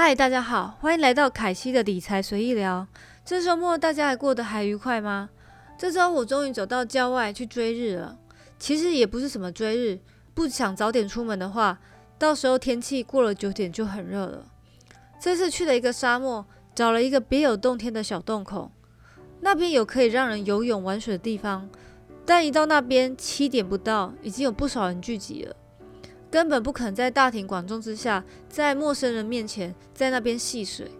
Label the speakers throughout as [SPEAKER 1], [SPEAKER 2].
[SPEAKER 1] 嗨，大家好，欢迎来到凯西的理财随意聊。这周末大家还过得还愉快吗？这周我终于走到郊外去追日了。其实也不是什么追日，不想早点出门的话，到时候天气过了九点就很热了。这次去了一个沙漠，找了一个别有洞天的小洞口，那边有可以让人游泳玩水的地方，但一到那边七点不到，已经有不少人聚集了。根本不肯在大庭广众之下，在陌生人面前在那边戏水。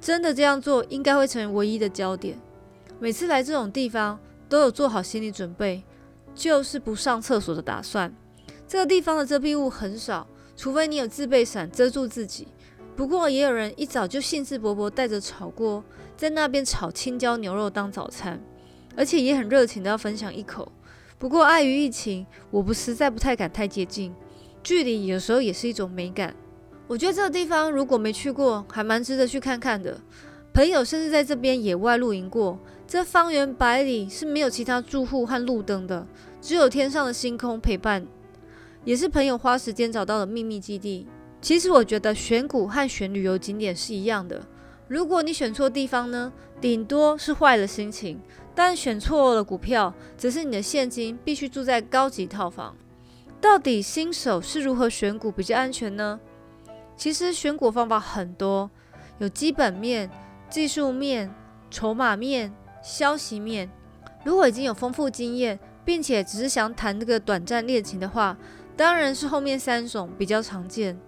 [SPEAKER 1] 真的这样做，应该会成为唯一的焦点。每次来这种地方，都有做好心理准备，就是不上厕所的打算。这个地方的遮蔽物很少，除非你有自备伞遮住自己。不过也有人一早就兴致勃勃带着炒锅，在那边炒青椒牛肉当早餐，而且也很热情的要分享一口。不过碍于疫情，我不实在不太敢太接近。距离有时候也是一种美感。我觉得这个地方如果没去过，还蛮值得去看看的。朋友甚至在这边野外露营过。这方圆百里是没有其他住户和路灯的，只有天上的星空陪伴，也是朋友花时间找到的秘密基地。其实我觉得选股和选旅游景点是一样的。如果你选错地方呢，顶多是坏了心情；但选错了股票，则是你的现金必须住在高级套房。到底新手是如何选股比较安全呢？其实选股方法很多，有基本面、技术面、筹码面、消息面。如果已经有丰富经验，并且只是想谈这个短暂恋情的话，当然是后面三种比较常见。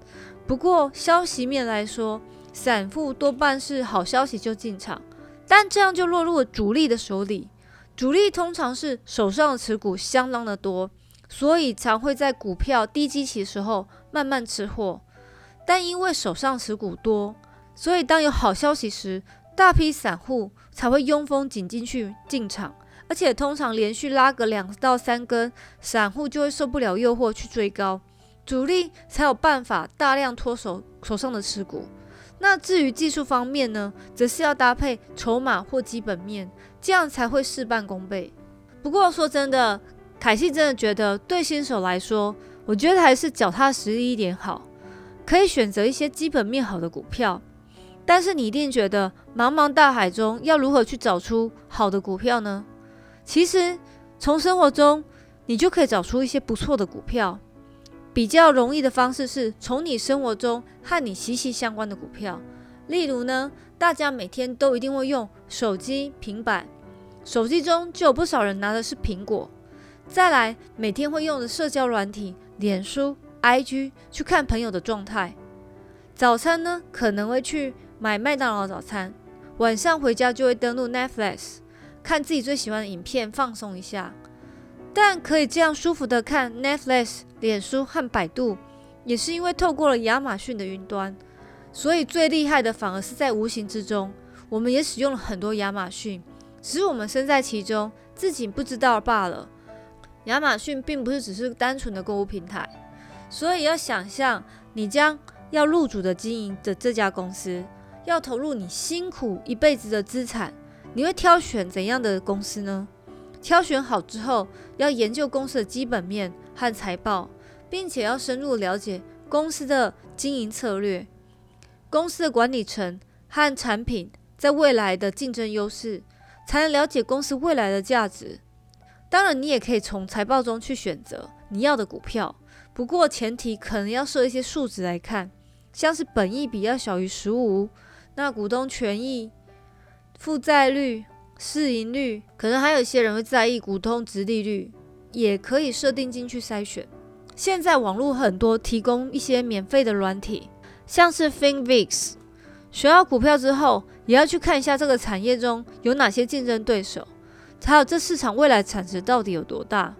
[SPEAKER 1] 不过消息面来说，散户多半是好消息就进场，但这样就落入了主力的手里。主力通常是手上的持股相当的多。所以常会在股票低基期时候慢慢吃货，但因为手上持股多，所以当有好消息时，大批散户才会拥蜂挤进去进场，而且通常连续拉个两到三根，散户就会受不了诱惑去追高，主力才有办法大量脱手手上的持股。那至于技术方面呢，则是要搭配筹码或基本面，这样才会事半功倍。不过说真的。凯西真的觉得，对新手来说，我觉得还是脚踏实地一点好，可以选择一些基本面好的股票。但是你一定觉得，茫茫大海中要如何去找出好的股票呢？其实从生活中，你就可以找出一些不错的股票。比较容易的方式是从你生活中和你息息相关的股票。例如呢，大家每天都一定会用手机、平板，手机中就有不少人拿的是苹果。再来，每天会用的社交软体，脸书、IG 去看朋友的状态。早餐呢，可能会去买麦当劳早餐。晚上回家就会登录 Netflix，看自己最喜欢的影片，放松一下。但可以这样舒服的看 Netflix、脸书和百度，也是因为透过了亚马逊的云端。所以最厉害的反而是在无形之中，我们也使用了很多亚马逊，只是我们身在其中，自己不知道罢了。亚马逊并不是只是单纯的购物平台，所以要想象你将要入主的经营的这家公司，要投入你辛苦一辈子的资产，你会挑选怎样的公司呢？挑选好之后，要研究公司的基本面和财报，并且要深入了解公司的经营策略、公司的管理层和产品在未来的竞争优势，才能了解公司未来的价值。当然，你也可以从财报中去选择你要的股票，不过前提可能要设一些数值来看，像是本益比要小于十五，那股东权益、负债率、市盈率，可能还有一些人会在意股东值利率，也可以设定进去筛选。现在网络很多提供一些免费的软体，像是 FinVix，选好股票之后，也要去看一下这个产业中有哪些竞争对手。还有这市场未来产值到底有多大？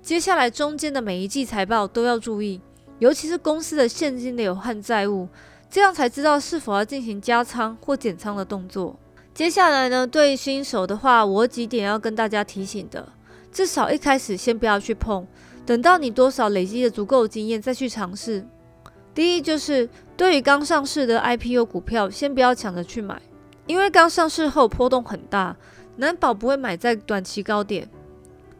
[SPEAKER 1] 接下来中间的每一季财报都要注意，尤其是公司的现金流和债务，这样才知道是否要进行加仓或减仓的动作。接下来呢，对于新手的话，我几点要跟大家提醒的，至少一开始先不要去碰，等到你多少累积的足够经验再去尝试。第一就是对于刚上市的 IPO 股票，先不要抢着去买，因为刚上市后波动很大。难保不会买在短期高点。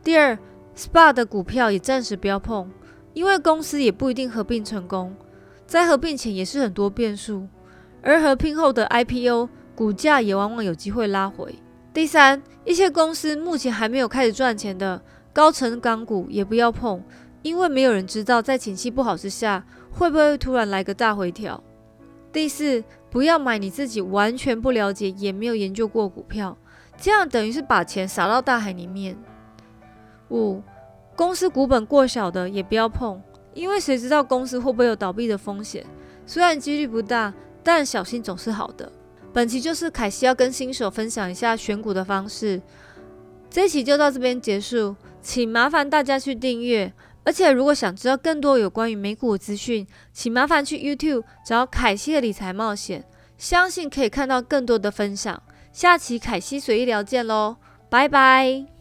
[SPEAKER 1] 第二，SPA 的股票也暂时不要碰，因为公司也不一定合并成功，在合并前也是很多变数。而合并后的 IPO 股价也往往有机会拉回。第三，一些公司目前还没有开始赚钱的高成港股也不要碰，因为没有人知道在景气不好之下会不会突然来个大回调。第四，不要买你自己完全不了解也没有研究过股票，这样等于是把钱撒到大海里面。五，公司股本过小的也不要碰，因为谁知道公司会不会有倒闭的风险？虽然几率不大，但小心总是好的。本期就是凯西要跟新手分享一下选股的方式，这一期就到这边结束，请麻烦大家去订阅。而且，如果想知道更多有关于美股的资讯，请麻烦去 YouTube 找凯西的理财冒险，相信可以看到更多的分享。下期凯西随意聊见喽，拜拜。